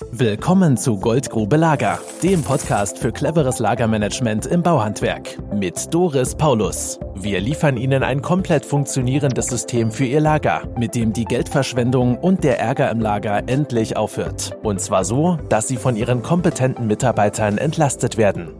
Willkommen zu Goldgrube Lager, dem Podcast für cleveres Lagermanagement im Bauhandwerk mit Doris Paulus. Wir liefern Ihnen ein komplett funktionierendes System für Ihr Lager, mit dem die Geldverschwendung und der Ärger im Lager endlich aufhört. Und zwar so, dass Sie von Ihren kompetenten Mitarbeitern entlastet werden.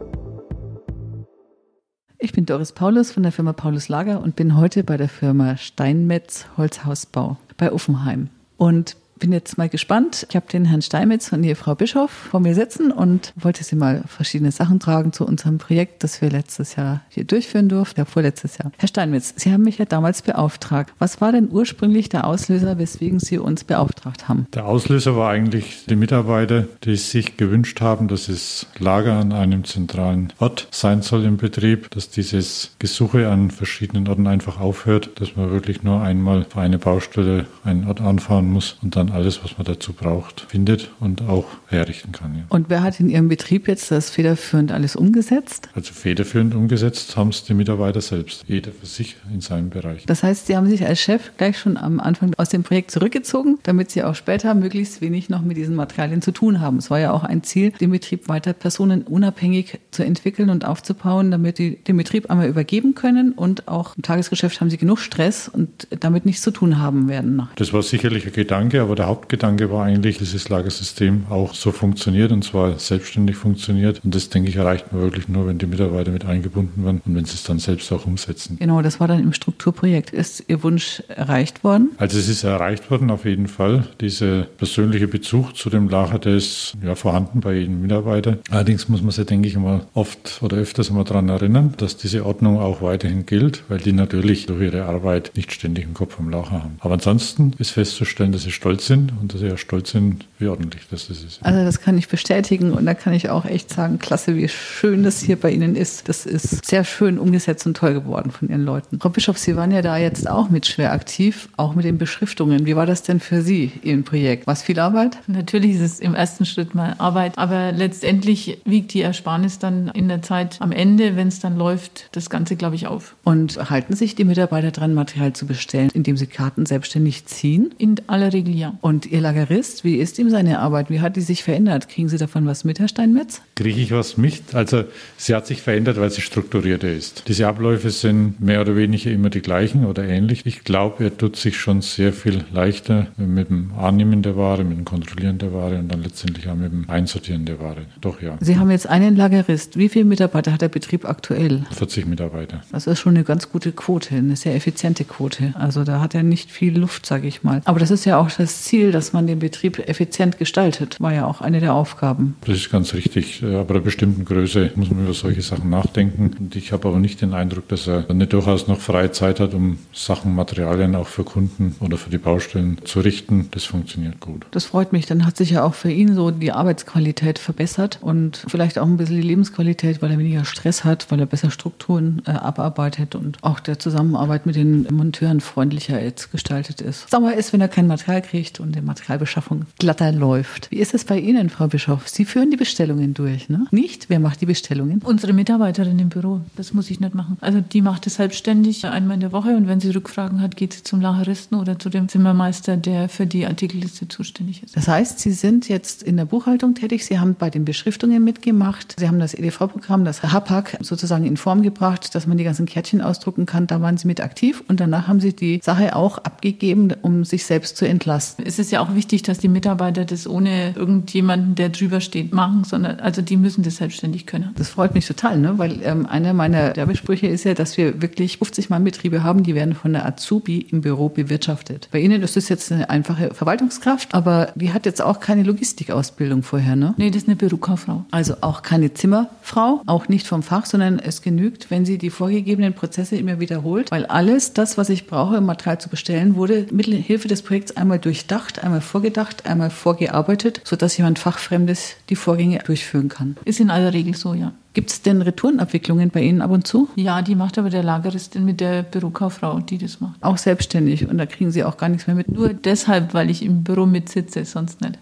Ich bin Doris Paulus von der Firma Paulus Lager und bin heute bei der Firma Steinmetz Holzhausbau bei Uffenheim. Und bin jetzt mal gespannt. Ich habe den Herrn Steinmetz und die Frau Bischof vor mir sitzen und wollte sie mal verschiedene Sachen tragen zu unserem Projekt, das wir letztes Jahr hier durchführen durften, ja vorletztes Jahr. Herr Steinmetz, Sie haben mich ja damals beauftragt. Was war denn ursprünglich der Auslöser, weswegen Sie uns beauftragt haben? Der Auslöser war eigentlich die Mitarbeiter, die sich gewünscht haben, dass es Lager an einem zentralen Ort sein soll im Betrieb, dass dieses Gesuche an verschiedenen Orten einfach aufhört, dass man wirklich nur einmal für eine Baustelle einen Ort anfahren muss und dann alles, was man dazu braucht, findet und auch herrichten kann. Ja. Und wer hat in Ihrem Betrieb jetzt das federführend alles umgesetzt? Also federführend umgesetzt haben es die Mitarbeiter selbst, jeder für sich in seinem Bereich. Das heißt, Sie haben sich als Chef gleich schon am Anfang aus dem Projekt zurückgezogen, damit Sie auch später möglichst wenig noch mit diesen Materialien zu tun haben. Es war ja auch ein Ziel, den Betrieb weiter personenunabhängig zu entwickeln und aufzubauen, damit die den Betrieb einmal übergeben können und auch im Tagesgeschäft haben Sie genug Stress und damit nichts zu tun haben werden. Das war sicherlich ein Gedanke, aber der Hauptgedanke war eigentlich, dass das Lagersystem auch so funktioniert und zwar selbstständig funktioniert. Und das, denke ich, erreicht man wirklich nur, wenn die Mitarbeiter mit eingebunden werden und wenn sie es dann selbst auch umsetzen. Genau, das war dann im Strukturprojekt. Ist Ihr Wunsch erreicht worden? Also es ist erreicht worden, auf jeden Fall. Dieser persönliche Bezug zu dem Lager, der ist ja vorhanden bei jedem Mitarbeiter. Allerdings muss man sich, denke ich, immer oft oder öfters immer daran erinnern, dass diese Ordnung auch weiterhin gilt, weil die natürlich durch ihre Arbeit nicht ständig im Kopf am Lager haben. Aber ansonsten ist festzustellen, dass sie stolz sind und dass sie ja stolz sind, wie ordentlich das ist. Also das kann ich bestätigen und da kann ich auch echt sagen, klasse, wie schön das hier bei Ihnen ist. Das ist sehr schön umgesetzt und toll geworden von Ihren Leuten. Frau Bischof, Sie waren ja da jetzt auch mit schwer aktiv, auch mit den Beschriftungen. Wie war das denn für Sie im Projekt? War es viel Arbeit? Natürlich ist es im ersten Schritt mal Arbeit, aber letztendlich wiegt die Ersparnis dann in der Zeit am Ende, wenn es dann läuft, das Ganze, glaube ich, auf. Und halten sich die Mitarbeiter dran, Material zu bestellen, indem sie Karten selbstständig ziehen? In aller Regel ja. Und Ihr Lagerist, wie ist ihm seine Arbeit? Wie hat die sich verändert? Kriegen Sie davon was mit, Herr Steinmetz? Kriege ich was mit? Also sie hat sich verändert, weil sie strukturierter ist. Diese Abläufe sind mehr oder weniger immer die gleichen oder ähnlich. Ich glaube, er tut sich schon sehr viel leichter mit dem Annehmen der Ware, mit dem Kontrollieren der Ware und dann letztendlich auch mit dem Einsortieren der Ware. Doch ja. Sie haben jetzt einen Lagerist. Wie viele Mitarbeiter hat der Betrieb aktuell? 40 Mitarbeiter. Das ist schon eine ganz gute Quote, eine sehr effiziente Quote. Also da hat er nicht viel Luft, sage ich mal. Aber das ist ja auch das Ziel, dass man den Betrieb effizient gestaltet. War ja auch eine der Aufgaben. Das ist ganz richtig. Aber bei einer bestimmten Größe muss man über solche Sachen nachdenken. Und ich habe aber nicht den Eindruck, dass er nicht durchaus noch freie Zeit hat, um Sachen, Materialien auch für Kunden oder für die Baustellen zu richten. Das funktioniert gut. Das freut mich. Dann hat sich ja auch für ihn so die Arbeitsqualität verbessert und vielleicht auch ein bisschen die Lebensqualität, weil er weniger Stress hat, weil er besser Strukturen äh, abarbeitet und auch der Zusammenarbeit mit den Monteuren freundlicher jetzt gestaltet ist. Sauer ist, wenn er kein Material kriegt und die Materialbeschaffung glatter läuft. Wie ist es bei Ihnen, Frau Bischof? Sie führen die Bestellungen durch, ne? Nicht? Wer macht die Bestellungen? Unsere Mitarbeiterin im Büro. Das muss ich nicht machen. Also die macht es selbstständig einmal in der Woche und wenn sie Rückfragen hat, geht sie zum Lageristen oder zu dem Zimmermeister, der für die Artikelliste zuständig ist. Das heißt, Sie sind jetzt in der Buchhaltung tätig. Sie haben bei den Beschriftungen mitgemacht. Sie haben das EDV-Programm, das HAPAC, sozusagen in Form gebracht, dass man die ganzen Kärtchen ausdrucken kann. Da waren Sie mit aktiv und danach haben Sie die Sache auch abgegeben, um sich selbst zu entlasten. Es ist ja auch wichtig, dass die Mitarbeiter das ohne irgendjemanden, der drüber steht, machen, sondern also die müssen das selbstständig können. Das freut mich total, ne? weil ähm, einer meiner Werbesprüche ist ja, dass wir wirklich 50 Mann Betriebe haben, die werden von der Azubi im Büro bewirtschaftet. Bei Ihnen ist das jetzt eine einfache Verwaltungskraft, aber die hat jetzt auch keine Logistikausbildung vorher, ne? Nee, das ist eine Bürokauffrau. Also auch keine Zimmerfrau, auch nicht vom Fach, sondern es genügt, wenn sie die vorgegebenen Prozesse immer wiederholt, weil alles das, was ich brauche, um Material zu bestellen, wurde mit Hilfe des Projekts einmal durchdacht, einmal vorgedacht, einmal vorgearbeitet, sodass jemand Fachfremdes die Vorgänge durchführen kann. Ist in aller Regel so, ja. Gibt es denn Retourenabwicklungen bei Ihnen ab und zu? Ja, die macht aber der Lageristin mit der Bürokauffrau, die das macht. Auch selbstständig und da kriegen Sie auch gar nichts mehr mit. Nur deshalb, weil ich im Büro mitsitze, sonst nicht.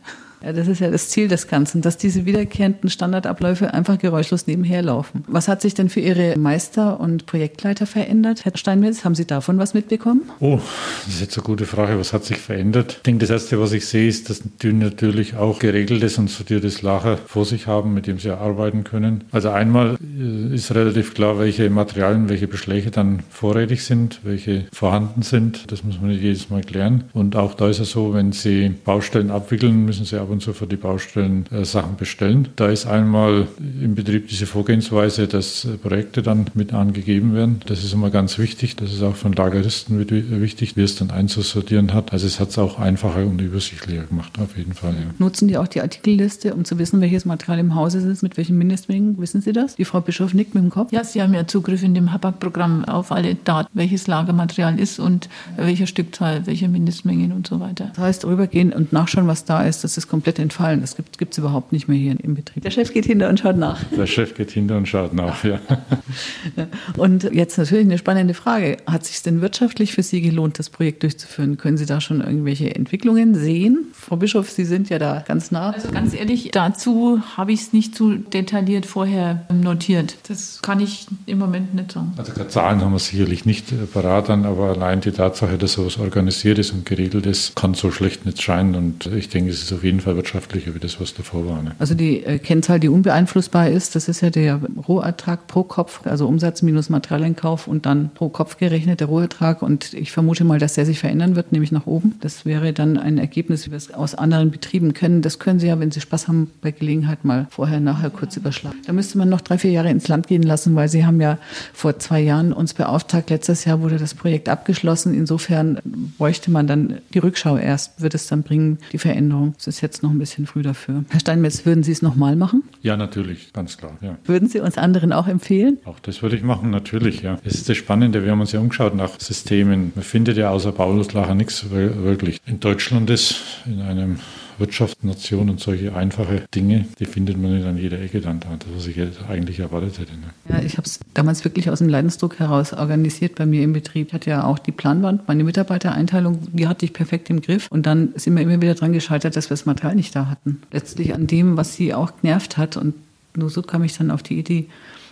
Das ist ja das Ziel des Ganzen, dass diese wiederkehrenden Standardabläufe einfach geräuschlos nebenher laufen. Was hat sich denn für Ihre Meister und Projektleiter verändert, Herr Steinmetz? Haben Sie davon was mitbekommen? Oh, das ist jetzt eine gute Frage. Was hat sich verändert? Ich denke, das Erste, was ich sehe, ist, dass die natürlich auch geregeltes und sortiertes Lager vor sich haben, mit dem sie arbeiten können. Also einmal äh, ist relativ klar, welche Materialien, welche Beschläge dann vorrätig sind, welche vorhanden sind. Das muss man nicht jedes Mal klären. Und auch da ist es so, wenn Sie Baustellen abwickeln, müssen Sie ab und zu für die Baustellen äh, Sachen bestellen. Da ist einmal im Betrieb diese Vorgehensweise, dass Projekte dann mit angegeben werden. Das ist immer ganz wichtig. Das ist auch von Lageristen wichtig, wie es dann einzusortieren hat. Also es hat es auch einfacher und übersichtlicher gemacht, auf jeden Fall. Ja. Nutzen die auch die Artikelliste, um zu wissen, welches Material im Hause ist, mit welchen Mindestmengen? Wissen Sie das? Die Frau Bischof nickt mit dem Kopf. Ja, Sie haben ja Zugriff in dem HAPAC-Programm auf alle Daten, welches Lagermaterial ist und welcher Stückzahl, welche Mindestmengen und so weiter. Das heißt, rübergehen und nachschauen, was da ist, das ist komplett entfallen. Das gibt es überhaupt nicht mehr hier im Betrieb. Der Chef geht hinter und schaut nach. Der Chef geht hinter und schaut nach, ja. Und jetzt natürlich eine spannende Frage. Hat es sich denn wirtschaftlich für Sie gelohnt, das Projekt durchzuführen? Können Sie da schon irgendwelche Entwicklungen sehen? Frau Bischof, Sie sind ja da ganz nah. Also ganz ehrlich, dazu habe ich es nicht zu detailliert vorher notiert. Das kann ich im Moment nicht sagen. Also Zahlen haben wir sicherlich nicht parat an, aber allein die Tatsache, dass sowas organisiert ist und geregelt ist, kann so schlecht nicht scheinen. Und ich denke, es ist auf jeden Fall wirtschaftlicher wie das, was davor war. Ne? Also die äh, Kennzahl, die unbeeinflussbar ist, das ist ja der Rohertrag pro Kopf, also Umsatz minus Materialeinkauf und dann pro Kopf gerechnet der Rohertrag. Und ich vermute mal, dass der sich verändern wird, nämlich nach oben. Das wäre dann ein Ergebnis, wie wir es aus anderen Betrieben können. Das können Sie ja, wenn Sie Spaß haben, bei Gelegenheit mal vorher, nachher kurz überschlagen. Da müsste man noch drei, vier Jahre ins Land gehen lassen, weil Sie haben ja vor zwei Jahren uns beauftragt. Letztes Jahr wurde das Projekt abgeschlossen. Insofern bräuchte man dann die Rückschau erst, wird es dann bringen, die Veränderung. Es ist jetzt noch ein bisschen früh dafür. Herr Steinmetz, würden Sie es nochmal machen? Ja, natürlich, ganz klar. Ja. Würden Sie uns anderen auch empfehlen? Auch das würde ich machen, natürlich, ja. Es ist das Spannende, wir haben uns ja umgeschaut nach Systemen. Man findet ja außer Pauluslacher nichts wirklich. In Deutschland ist in einem Wirtschaftsnation und solche einfache Dinge, die findet man nicht an jeder Ecke dann da, das was ich eigentlich erwartet hätte. Ne? Ja, ich habe es damals wirklich aus dem Leidensdruck heraus organisiert bei mir im Betrieb. Ich hatte ja auch die Planwand, meine Mitarbeitereinteilung, die hatte ich perfekt im Griff. Und dann sind wir immer wieder dran gescheitert, dass wir das Material nicht da hatten. Letztlich an dem, was sie auch genervt hat. Und nur so kam ich dann auf die Idee,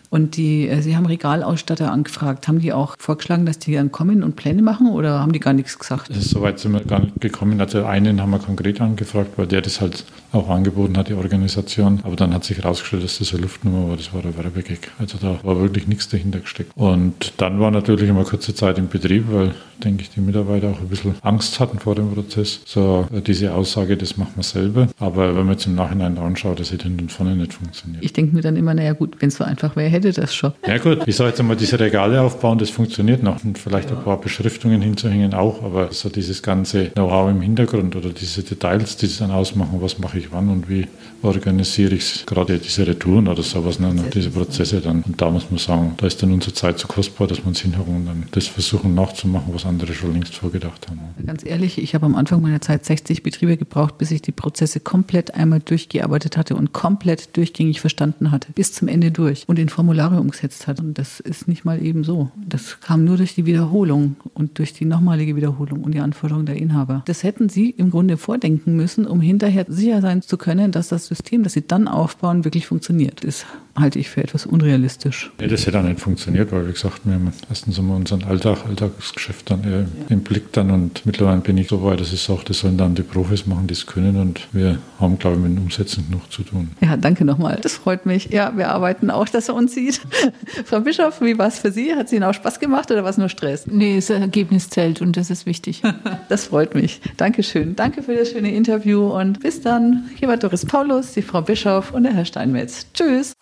und die, äh, Sie haben Regalausstatter angefragt. Haben die auch vorgeschlagen, dass die dann kommen und Pläne machen oder haben die gar nichts gesagt? Soweit sind wir gar nicht gekommen. Also einen haben wir konkret angefragt, weil der das halt auch angeboten hat, die Organisation. Aber dann hat sich herausgestellt, dass das eine Luftnummer war. Das war der Werbegag. Also da war wirklich nichts dahinter gesteckt. Und dann war natürlich immer kurze Zeit im Betrieb, weil, denke ich, die Mitarbeiter auch ein bisschen Angst hatten vor dem Prozess. So äh, diese Aussage, das machen wir selber. Aber wenn man jetzt im Nachhinein anschaut, das hätte hinten und vorne nicht funktioniert. Ich denke mir dann immer, naja gut, wenn es so einfach wäre, hätte das schon. Ja gut, ich sage jetzt einmal, diese Regale aufbauen, das funktioniert noch. Und vielleicht ein paar Beschriftungen hinzuhängen auch, aber so dieses ganze Know-how im Hintergrund oder diese Details, die es dann ausmachen, was mache ich wann und wie organisiere ich es, gerade diese Retouren oder sowas, ne, diese Prozesse dann. Und da muss man sagen, da ist dann unsere Zeit zu kostbar, dass wir uns hinhocken und dann das versuchen nachzumachen, was andere schon längst vorgedacht haben. Ganz ehrlich, ich habe am Anfang meiner Zeit 60 Betriebe gebraucht, bis ich die Prozesse komplett einmal durchgearbeitet hatte und komplett durchgängig verstanden hatte, bis zum Ende durch und in Formulare umgesetzt hat. Und das ist nicht mal eben so. Das kam nur durch die Wiederholung und durch die nochmalige Wiederholung und die Anforderungen der Inhaber. Das hätten Sie im Grunde vordenken müssen, um hinterher sicher sein zu können, dass das System, das Sie dann aufbauen, wirklich funktioniert. Das halte ich für etwas unrealistisch. Ja, das hätte auch nicht funktioniert, weil, wie gesagt, wir haben erstens einmal unseren Alltag, Alltagsgeschäft dann äh, ja. im Blick dann und mittlerweile bin ich so weit, dass ich sage, das sollen dann die Profis machen, die es können und wir haben, glaube ich, mit dem Umsetzen genug zu tun. Ja, danke nochmal. Das freut mich. Ja, wir arbeiten auch, dass er uns sieht. Frau Bischof, wie war es für Sie? Hat es Ihnen auch Spaß gemacht oder war es nur Stress? Nee, das Ergebnis zählt und das ist wichtig. das freut mich. Dankeschön. Danke für das schöne Interview und bis dann. Hier war Doris Paulus, die Frau Bischof und der Herr Steinmetz. Tschüss.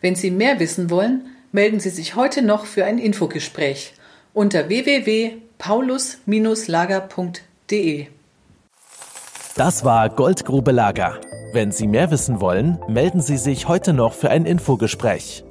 Wenn Sie mehr wissen wollen, melden Sie sich heute noch für ein Infogespräch unter www.paulus-lager.de. Das war Goldgrube Lager. Wenn Sie mehr wissen wollen, melden Sie sich heute noch für ein Infogespräch